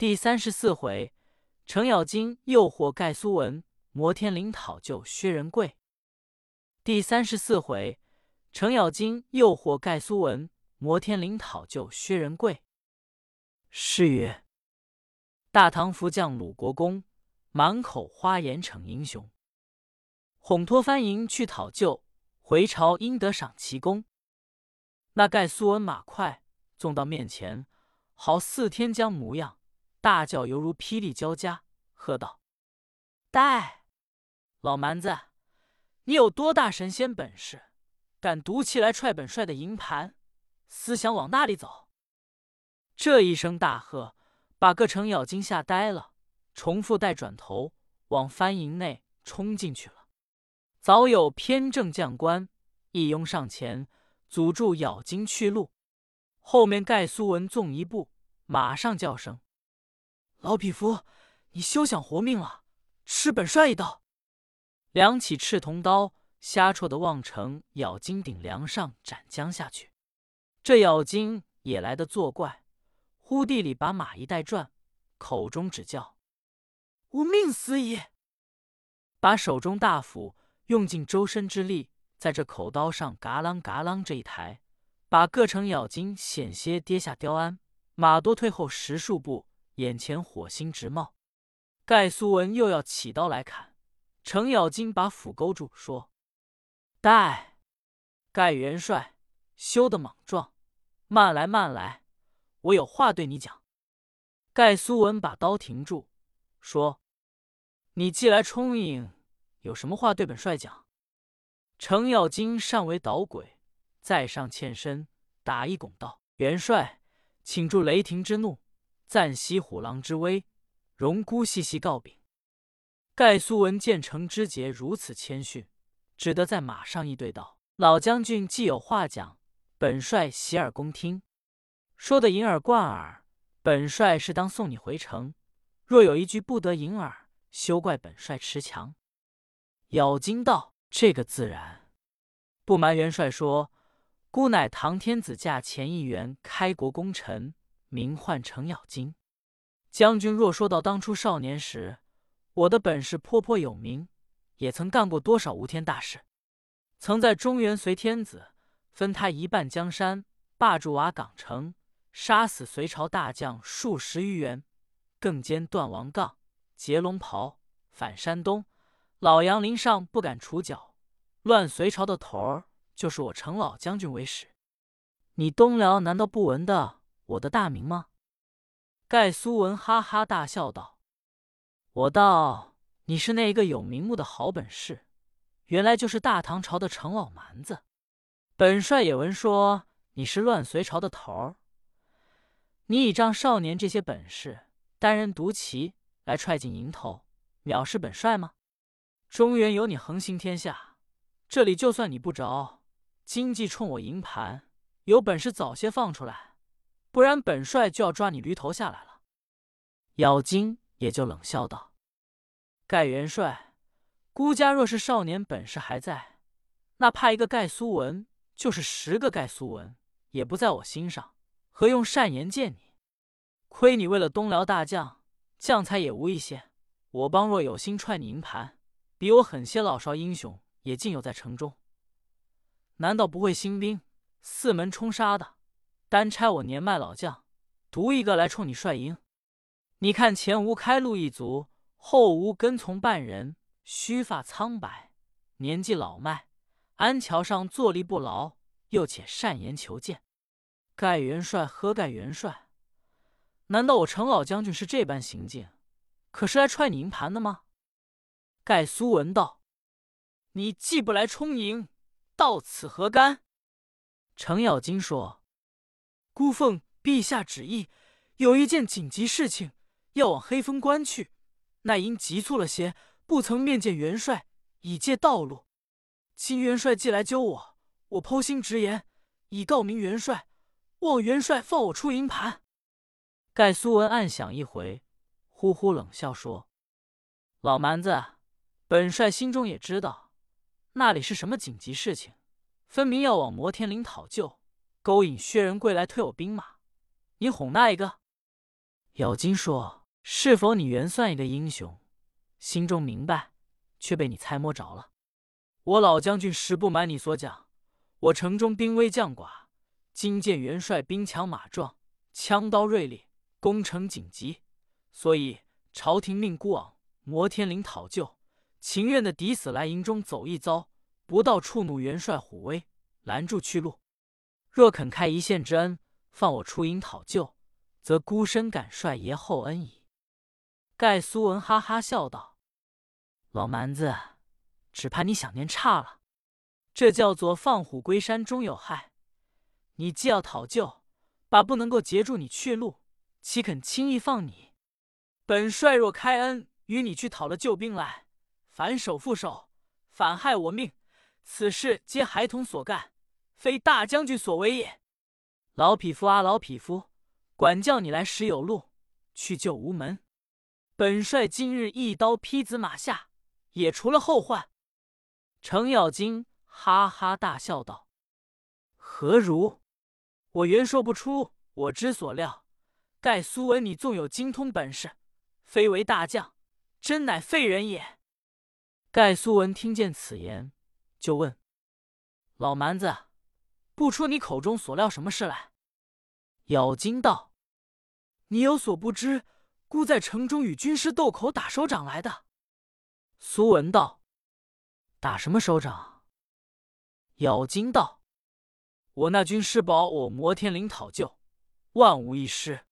第三十四回，程咬金诱惑盖苏文，摩天岭讨救薛仁贵。第三十四回，程咬金诱惑盖苏文，摩天岭讨救薛仁贵。诗曰：“大唐福将鲁国公，满口花言逞英雄。哄托番营去讨救，回朝应得赏奇功。”那盖苏文马快，纵到面前，好似天将模样。大叫犹如霹雳交加，喝道：“呆，老蛮子，你有多大神仙本事，敢赌气来踹本帅的营盘？思想往那里走？”这一声大喝，把个程咬金吓呆了，重复带转头往番营内冲进去了。早有偏正将官一拥上前，阻住咬金去路。后面盖苏文纵一步，马上叫声。老匹夫，你休想活命了！吃本帅一刀！两起赤铜刀，瞎戳的望城咬金顶梁上斩将下去。这咬金也来得作怪，忽地里把马一带转，口中只叫：“吾命死矣！”把手中大斧用尽周身之力，在这口刀上嘎啷嘎啷这一抬，把各城咬金险些跌下雕鞍，马多退后十数步。眼前火星直冒，盖苏文又要起刀来砍，程咬金把斧勾住，说：“待盖元帅，休得莽撞，慢来慢来，我有话对你讲。”盖苏文把刀停住，说：“你既来充营，有什么话对本帅讲？”程咬金善为捣鬼，再上欠身，打一拱道：“元帅，请助雷霆之怒。”暂息虎狼之威，荣姑细细告禀。盖苏文见程之杰如此谦逊，只得在马上一对道：“老将军既有话讲，本帅洗耳恭听。说的银耳贯耳，本帅是当送你回城。若有一句不得银耳，休怪本帅持强。”咬金道：“这个自然。不瞒元帅说，孤乃唐天子驾前一员开国功臣。”名唤程咬金，将军若说到当初少年时，我的本事颇颇有名，也曾干过多少无天大事，曾在中原随天子分他一半江山，霸住瓦岗城，杀死隋朝大将数十余员，更兼断王杠、截龙袍，反山东，老杨林上不敢除脚，乱隋朝的头儿就是我程老将军为始。你东辽难道不闻的？我的大名吗？盖苏文哈哈大笑道：“我道你是那一个有名目的好本事，原来就是大唐朝的程老蛮子。本帅也闻说你是乱隋朝的头儿。你倚仗少年这些本事，单人独骑来踹进营头，藐视本帅吗？中原有你横行天下，这里就算你不着，经济冲我营盘，有本事早些放出来。”不然，本帅就要抓你驴头下来了。咬金也就冷笑道：“盖元帅，孤家若是少年本事还在，那怕一个盖苏文，就是十个盖苏文，也不在我心上。何用善言见你？亏你为了东辽大将，将才也无一些。我帮若有心踹你营盘，比我狠些老少英雄也尽有在城中。难道不会兴兵，四门冲杀的？”单差我年迈老将，独一个来冲你帅营。你看前无开路一族，后无跟从半人，须发苍白，年纪老迈，安桥上坐立不牢，又且善言求见。盖元帅喝盖元帅，难道我程老将军是这般行径？可是来踹你营盘的吗？盖苏文道：“你既不来充营，到此何干？”程咬金说。孤奉陛下旨意，有一件紧急事情要往黑风关去，那因急促了些，不曾面见元帅，以借道路。今元帅既来揪我，我剖心直言，以告明元帅，望元帅放我出营盘。盖苏文暗想一回，呼呼冷笑说：“老蛮子，本帅心中也知道，那里是什么紧急事情，分明要往摩天岭讨救。”勾引薛仁贵来退我兵马，你哄那一个？咬金说：“是否你原算一个英雄？心中明白，却被你猜摸着了。我老将军实不瞒你所讲，我城中兵微将寡，今见元帅兵强马壮，枪刀锐利，攻城紧急，所以朝廷命孤往摩天岭讨救，情愿的抵死来营中走一遭，不到触怒元帅虎威，拦住去路。若肯开一线之恩，放我出营讨救。”则孤身感帅爷厚恩矣。盖苏文哈哈笑道：“老蛮子，只怕你想念差了。这叫做放虎归山终有害。你既要讨救，把不能够截住你去路，岂肯轻易放你？本帅若开恩与你去讨了救兵来，反手覆手，反害我命，此事皆孩童所干，非大将军所为也。老匹夫啊，老匹夫！”管教你来时有路，去救无门。本帅今日一刀劈子马下，也除了后患。程咬金哈哈大笑道：“何如？我原说不出我之所料。盖苏文，你纵有精通本事，非为大将，真乃废人也。”盖苏文听见此言，就问：“老蛮子，不出你口中所料什么事来？”咬金道。你有所不知，孤在城中与军师斗口打手掌来的。苏文道：“打什么手掌？”咬金道：“我那军师保我摩天岭讨救，万无一失。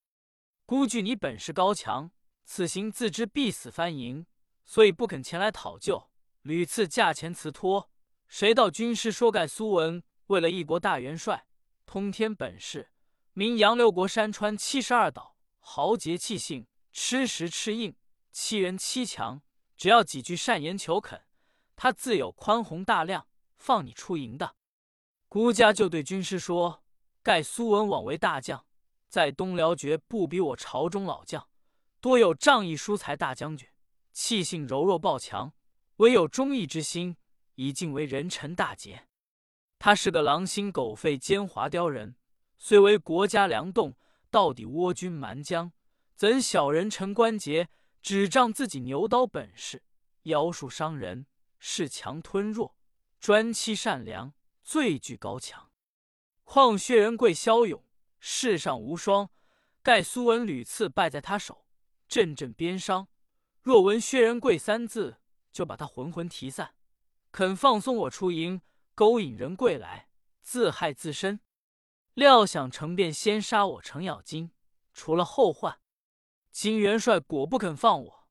孤惧你本事高强，此行自知必死翻营，所以不肯前来讨救，屡次驾前辞托。谁道军师说盖苏文为了一国大元帅，通天本事，名扬六国山川七十二岛。”豪杰气性，吃食吃硬，欺人欺强，只要几句善言求肯，他自有宽宏大量，放你出营的。孤家就对军师说：“盖苏文枉为大将，在东辽绝不比我朝中老将，多有仗义疏财大将军，气性柔弱暴强，唯有忠义之心，以尽为人臣大节。他是个狼心狗肺奸猾刁人，虽为国家良栋。”到底倭军蛮将，怎小人陈关节，只仗自己牛刀本事，妖术伤人，恃强吞弱，专欺善良，最具高强。况薛仁贵骁勇，世上无双。盖苏文屡次败在他手，阵阵鞭伤。若闻薛仁贵三字，就把他魂魂提散，肯放松我出营，勾引仁贵来，自害自身。料想成便先杀我程咬金，除了后患。金元帅果不肯放我，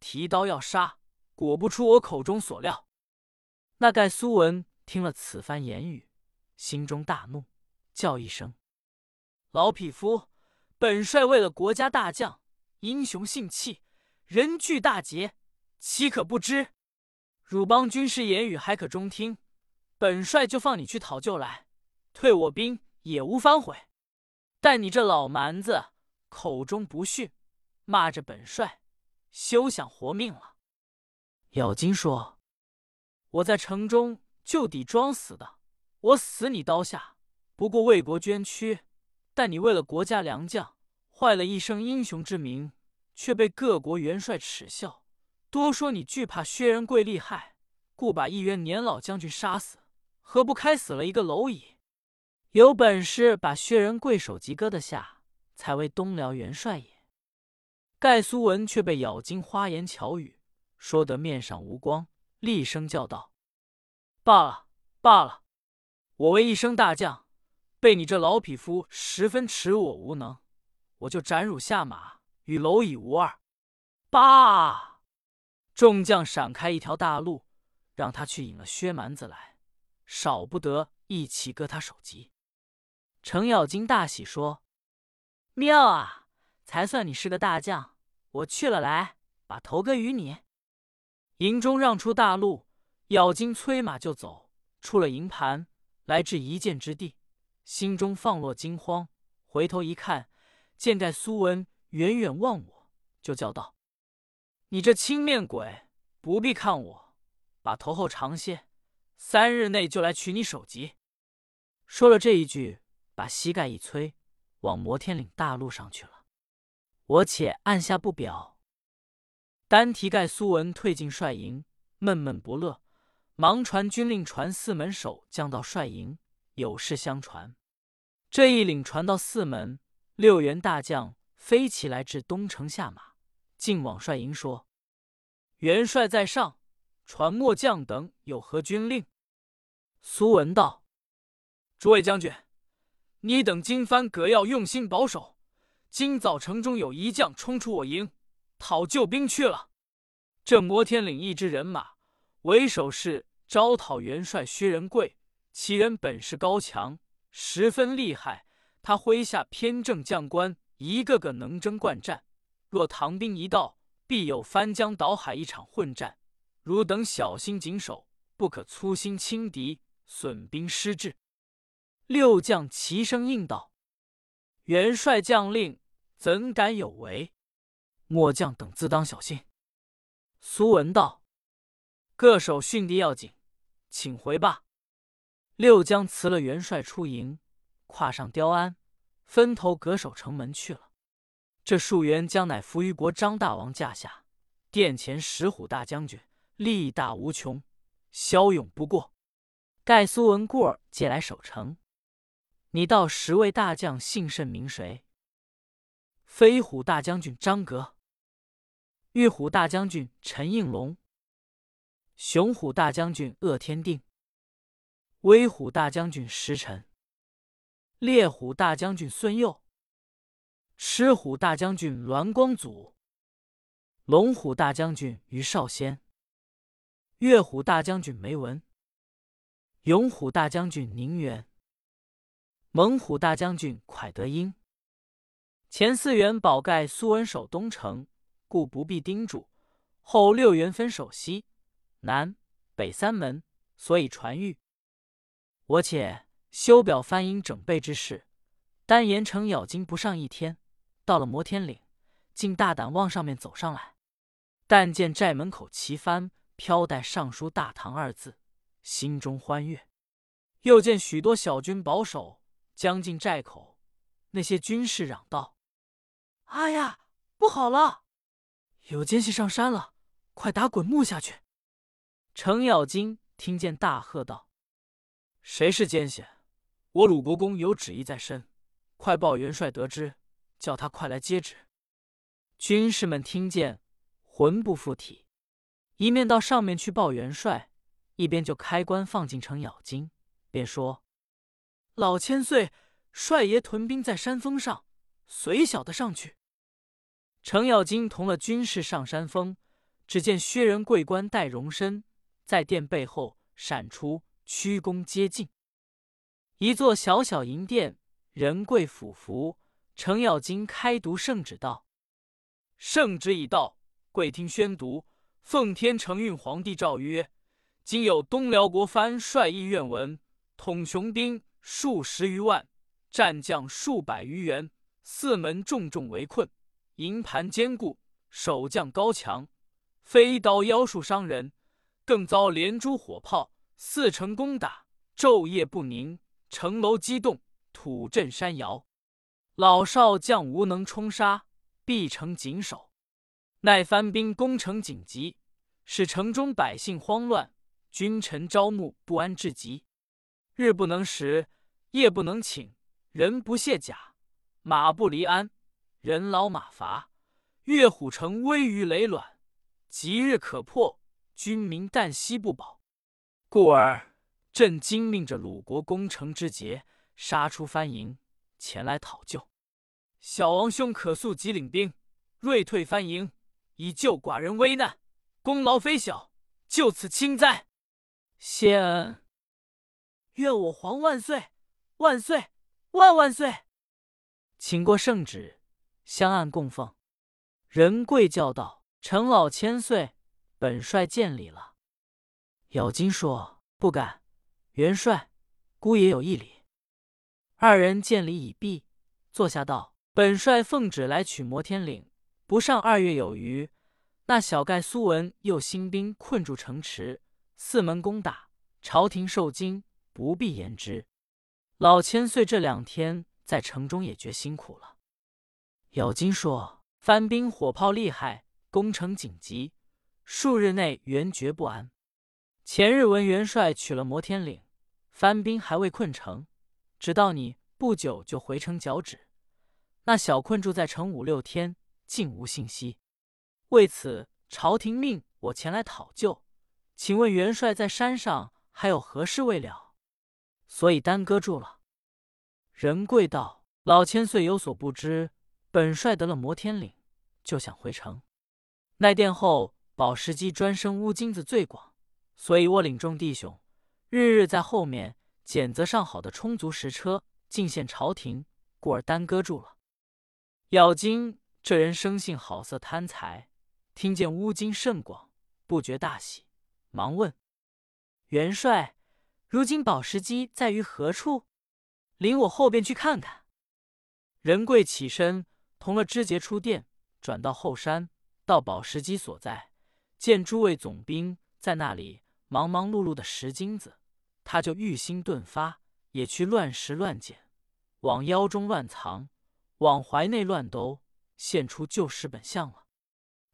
提刀要杀，果不出我口中所料。那盖苏文听了此番言语，心中大怒，叫一声：“老匹夫！本帅为了国家大将，英雄性气，人具大节，岂可不知？汝邦军师言语还可中听，本帅就放你去讨救来，退我兵。”也无反悔，但你这老蛮子口中不逊，骂着本帅，休想活命了。咬金说：“我在城中就抵装死的，我死你刀下，不过为国捐躯。但你为了国家良将，坏了一生英雄之名，却被各国元帅耻笑，多说你惧怕薛仁贵厉害，故把一员年老将军杀死，何不开死了一个蝼蚁？”有本事把薛仁贵首级割得下，才为东辽元帅也。盖苏文却被咬金花言巧语说得面上无光，厉声叫道：“罢了，罢了！我为一生大将，被你这老匹夫十分耻辱我无能，我就斩汝下马，与蝼蚁无二！”罢！众将闪开一条大路，让他去引了薛蛮子来，少不得一起割他首级。程咬金大喜，说：“妙啊！才算你是个大将，我去了，来把头割与你。”营中让出大路，咬金催马就走，出了营盘，来至一箭之地，心中放落惊慌，回头一看，见盖苏文远远望我，就叫道：“你这青面鬼，不必看我，把头后长些，三日内就来取你首级。”说了这一句。把膝盖一催，往摩天岭大路上去了。我且按下不表。”单提盖苏文退进帅营，闷闷不乐，忙传军令传四门守将到帅营，有事相传。这一领传到四门，六员大将飞起来至东城下马，进往帅营说：“元帅在上，传末将等有何军令？”苏文道：“诸位将军，你等今番葛要用心保守。今早城中有一将冲出我营，讨救兵去了。这摩天岭一支人马为首是招讨元帅薛仁贵，其人本事高强。”十分厉害，他麾下偏正将官一个个能征惯战。若唐兵一到，必有翻江倒海一场混战。汝等小心谨守，不可粗心轻敌，损兵失志。六将齐声应道：“元帅将令，怎敢有违？末将等自当小心。”苏文道：“各守训地要紧，请回吧。”六将辞了元帅出营，跨上雕鞍，分头隔守城门去了。这数员将乃扶余国张大王驾下，殿前石虎大将军，力大无穷，骁勇不过。盖苏文故儿借来守城。你道十位大将姓甚名谁？飞虎大将军张格，玉虎大将军陈应龙，雄虎大将军鄂天定。威虎大将军石臣，烈虎大将军孙佑，狮虎大将军栾光祖，龙虎大将军于少先，岳虎大将军梅文，勇虎大将军宁远，猛虎大将军蒯德英。前四员宝盖苏文守东城，故不必叮嘱；后六员分守西南北三门，所以传谕。我且修表翻营整备之事，单言程咬金不上一天，到了摩天岭，竟大胆往上面走上来。但见寨门口旗幡飘带“尚书大唐”二字，心中欢悦。又见许多小军保守，将近寨口，那些军士嚷道：“哎呀，不好了！有奸细上山了，快打滚木下去！”程咬金听见，大喝道。谁是奸细？我鲁国公有旨意在身，快报元帅得知，叫他快来接旨。军士们听见，魂不附体，一面到上面去报元帅，一边就开棺放进程咬金，便说：“老千岁，帅爷屯兵在山峰上，随小的上去。”程咬金同了军士上山峰，只见薛仁贵官带容身在殿背后闪出。屈躬接近，一座小小银殿，仁贵俯伏。程咬金开读圣旨道：“圣旨已到，贵听宣读。奉天承运皇帝诏曰：今有东辽国藩帅意愿闻，统雄兵数十余万，战将数百余员，四门重重围困，营盘坚固，守将高强，飞刀妖术伤人，更遭连珠火炮。”四城攻打，昼夜不宁，城楼激动，土震山摇，老少将无能冲杀，必成紧守。奈藩兵攻城紧急，使城中百姓慌乱，君臣朝暮不安至极。日不能食，夜不能寝，人不卸甲，马不离鞍，人老马乏。岳虎城危于累卵，吉日可破，军民旦夕不保。故而，朕今命着鲁国攻城之节，杀出藩营，前来讨救。小王兄可速即领兵，锐退藩营，以救寡人危难，功劳非小，就此轻哉！谢恩！愿我皇万岁！万岁！万万岁！请过圣旨，相按供奉。仁贵叫道：“陈老千岁，本帅见礼了。”咬金说：“不敢，元帅，孤也有一礼。”二人见礼已毕，坐下道：“本帅奉旨来取摩天岭，不上二月有余。那小盖苏文又兴兵困住城池，四门攻打，朝廷受惊，不必言之。老千岁这两天在城中也觉辛苦了。”咬金说：“番兵火炮厉害，攻城紧急，数日内援绝不安。前日闻元帅取了摩天岭，番兵还未困城，只道你不久就回城脚趾。那小困住在城五六天，竟无信息。为此，朝廷命我前来讨救。请问元帅在山上还有何事未了？所以耽搁住了。仁贵道：“老千岁有所不知，本帅得了摩天岭，就想回城。那殿后保时机专生乌金子最广，所以我领众弟兄日日在后面拣择上好的充足实车进献朝廷，故而耽搁住了。咬金这人生性好色贪财，听见乌金甚广，不觉大喜。”忙问元帅：“如今宝石机在于何处？领我后边去看看。”仁贵起身，同了知节出殿，转到后山，到宝石机所在，见诸位总兵在那里忙忙碌碌的拾金子，他就欲心顿发，也去乱拾乱捡，往腰中乱藏，往怀内乱兜，现出旧时本相了。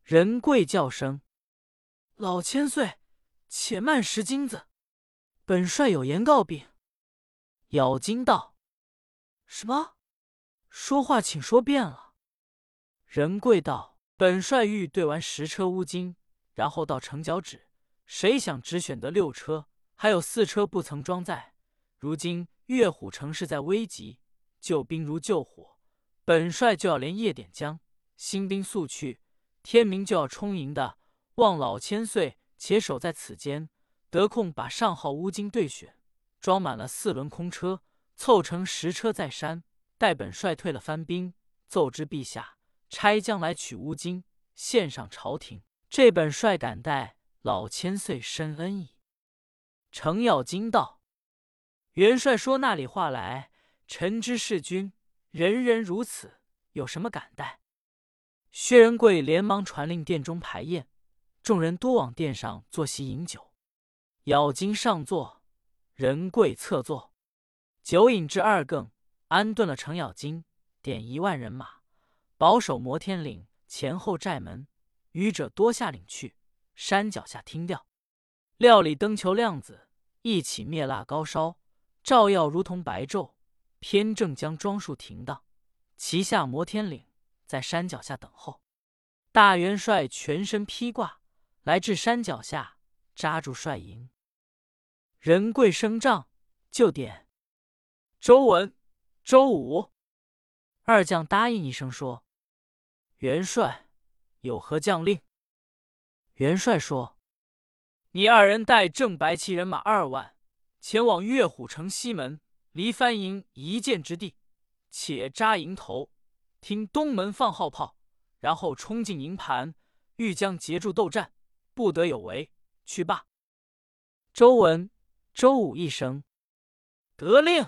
仁贵叫声：“老千岁！”且慢拾金子，本帅有言告禀。咬金道：“什么？说话请说遍了。”仁贵道：“本帅欲兑完十车乌金，然后到城角止。谁想只选得六车，还有四车不曾装载。如今岳虎城势在危急，救兵如救火，本帅就要连夜点将新兵速去，天明就要充营的。望老千岁。”且守在此间，得空把上号乌金兑选，装满了四轮空车，凑成十车在山。待本帅退了番兵，奏知陛下，差将来取乌金，献上朝廷。这本帅敢待老千岁深恩矣。程咬金道：“元帅说那里话来？臣知事君人人如此，有什么敢待？”薛仁贵连忙传令殿中排宴。众人多往殿上坐席饮酒，咬金上座，仁贵侧坐。酒饮至二更，安顿了程咬金，点一万人马，保守摩天岭前后寨门，愚者多下岭去，山脚下听调，料理灯球亮子，一起灭蜡高烧，照耀如同白昼。偏正将装束停当，骑下摩天岭，在山脚下等候。大元帅全身披挂。来至山脚下，扎住帅营。仁贵升帐，就点周文、周武二将答应一声说：“元帅有何将令？”元帅说：“你二人带正白旗人马二万，前往岳虎城西门，离番营一箭之地，且扎营头，听东门放号炮，然后冲进营盘，欲将截住斗战。”不得有违，去罢。周文、周武一声得令，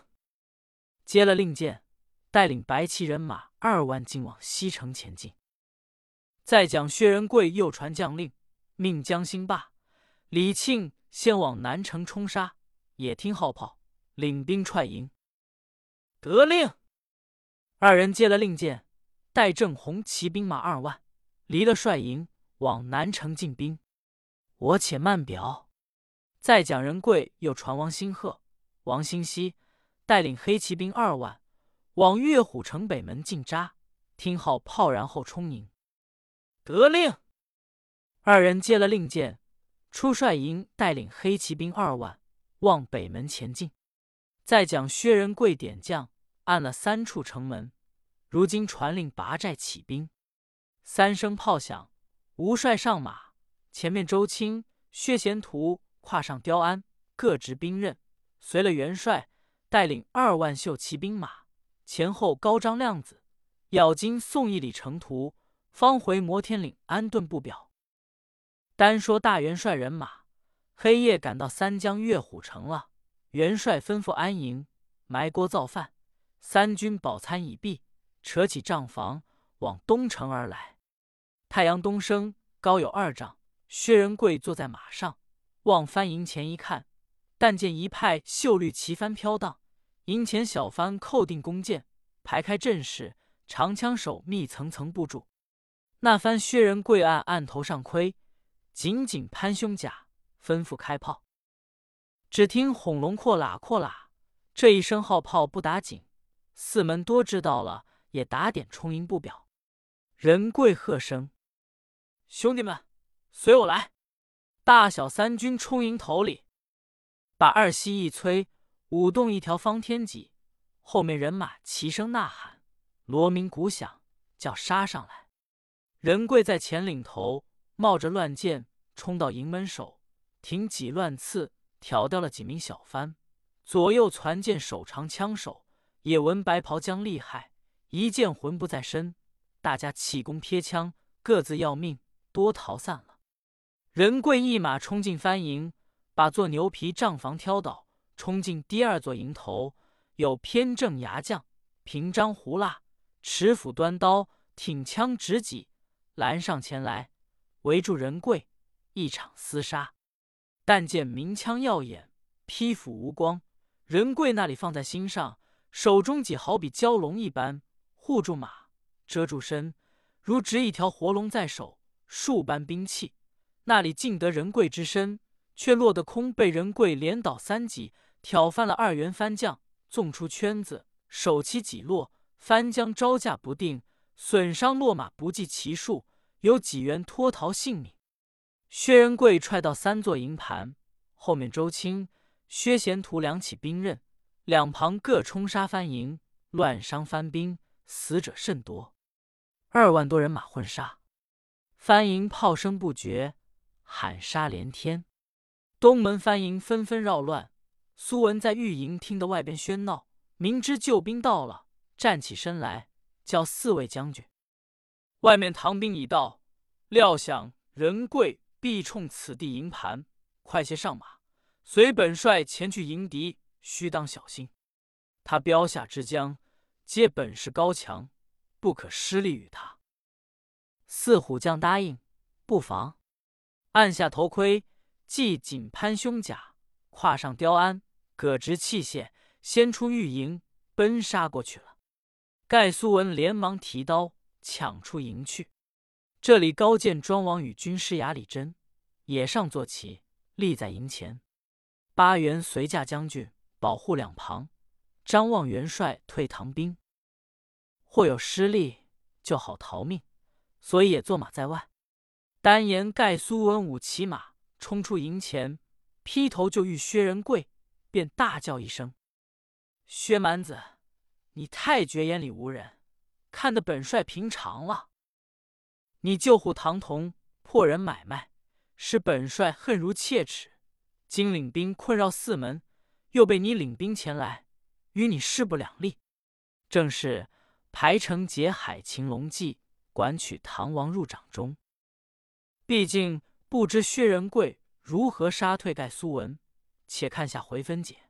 接了令箭，带领白旗人马二万，进往西城前进。再讲薛仁贵又传将令，命江兴霸、李庆先往南城冲杀，也听号炮，领兵踹营。得令，二人接了令箭，带正红骑兵马二万，离了帅营，往南城进兵。我且慢表。再讲仁贵又传王兴鹤、王兴熙带领黑骑兵二万往岳虎城北门进扎，听号炮，然后冲营。得令。二人接了令箭，出帅营，带领黑骑兵二万往北门前进。再讲薛仁贵点将按了三处城门，如今传令拔寨起兵。三声炮响，吴帅上马。前面周青、薛贤图跨上雕鞍，各执兵刃，随了元帅，带领二万秀骑兵马，前后高张亮子、咬金送一里城途，方回摩天岭安顿不表。单说大元帅人马，黑夜赶到三江岳虎城了。元帅吩咐安营，埋锅造饭，三军饱餐已毕，扯起帐房往东城而来。太阳东升，高有二丈。薛仁贵坐在马上，望翻营前一看，但见一派秀绿旗幡飘荡，营前小帆扣定弓箭，排开阵势，长枪手密层层布住。那番薛仁贵按案头上盔，紧紧攀胸甲，吩咐开炮。只听轰隆阔喇阔喇，这一声号炮不打紧，四门多知道了，也打点充营不表。仁贵喝声：“兄弟们，随我来！”大小三军冲营头里，把二西一催，舞动一条方天戟，后面人马齐声呐喊，锣鸣鼓响，叫杀上来。仁贵在前领头，冒着乱箭冲到营门首，挺戟乱刺，挑掉了几名小番。左右攒箭手长枪手也闻白袍将厉害，一见魂不在身，大家气功撇枪，各自要命，多逃散了。仁贵一马冲进番营，把座牛皮帐房挑倒，冲进第二座营头，有偏正牙将、平章胡辣、持斧端刀、挺枪直戟。拦上前来，围住仁贵，一场厮杀。但见鸣枪耀眼，披斧无光。仁贵那里放在心上，手中戟好比蛟龙一般，护住马，遮住身，如执一条活龙在手。数般兵器，那里尽得仁贵之身，却落得空，被仁贵连倒三戟，挑翻了二员番将，纵出圈子，手起戟落，番将招架不定。损伤落马不计其数，有几员脱逃性命。薛仁贵踹到三座营盘，后面周青、薛贤图两起兵刃，两旁各冲杀番营，乱伤番兵，死者甚多，二万多人马混杀。番营炮声不绝，喊杀连天。东门番营纷纷扰乱。苏文在御营听得外边喧闹，明知救兵到了，站起身来。叫四位将军，外面唐兵已到，料想仁贵必冲此地营盘，快些上马，随本帅前去迎敌，须当小心。他标下之将，皆本事高强，不可失利于他。四虎将答应，不妨。按下头盔，系紧攀胸甲，跨上雕鞍，搁直器械，先出御营，奔杀过去了。盖苏文连忙提刀抢出营去。这里高见庄王与军师牙里真也上坐骑，立在营前。八员随驾将军保护两旁。张望元帅退唐兵，或有失利，就好逃命，所以也坐马在外。单言盖苏文武骑马冲出营前，劈头就遇薛仁贵，便大叫一声：“薛蛮子！”你太绝眼里无人，看得本帅平常了。你救护唐同，破人买卖，使本帅恨如切齿。今领兵困扰四门，又被你领兵前来，与你势不两立。正是排城劫海擒龙计，管取唐王入掌中。毕竟不知薛仁贵如何杀退盖苏文，且看下回分解。